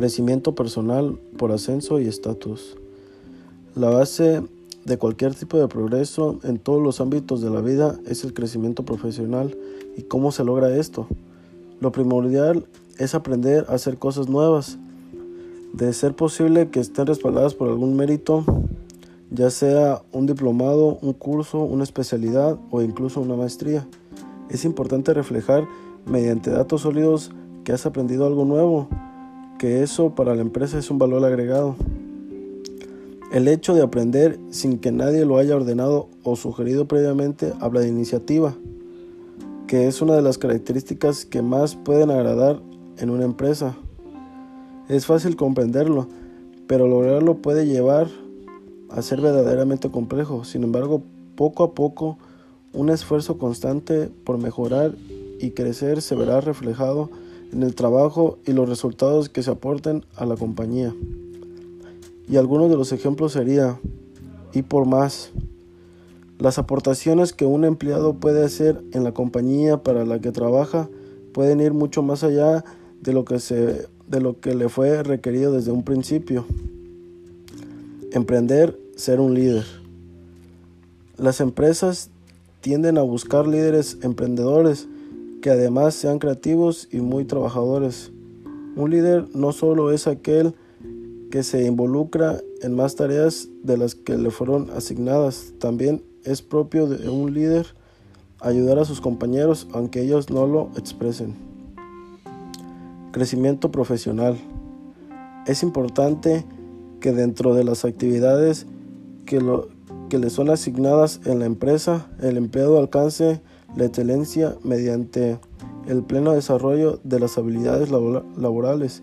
Crecimiento personal por ascenso y estatus. La base de cualquier tipo de progreso en todos los ámbitos de la vida es el crecimiento profesional. ¿Y cómo se logra esto? Lo primordial es aprender a hacer cosas nuevas. De ser posible que estén respaldadas por algún mérito, ya sea un diplomado, un curso, una especialidad o incluso una maestría. Es importante reflejar mediante datos sólidos que has aprendido algo nuevo, que eso para la empresa es un valor agregado. El hecho de aprender sin que nadie lo haya ordenado o sugerido previamente habla de iniciativa, que es una de las características que más pueden agradar en una empresa. Es fácil comprenderlo, pero lograrlo puede llevar a ser verdaderamente complejo. Sin embargo, poco a poco, un esfuerzo constante por mejorar y crecer se verá reflejado en el trabajo y los resultados que se aporten a la compañía. Y algunos de los ejemplos sería, y por más, las aportaciones que un empleado puede hacer en la compañía para la que trabaja pueden ir mucho más allá de lo que, se, de lo que le fue requerido desde un principio. Emprender, ser un líder. Las empresas tienden a buscar líderes emprendedores que además sean creativos y muy trabajadores. Un líder no solo es aquel que se involucra en más tareas de las que le fueron asignadas. También es propio de un líder ayudar a sus compañeros aunque ellos no lo expresen. Crecimiento profesional. Es importante que dentro de las actividades que, lo, que le son asignadas en la empresa, el empleado alcance la excelencia mediante el pleno desarrollo de las habilidades laborales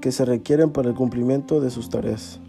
que se requieren para el cumplimiento de sus tareas.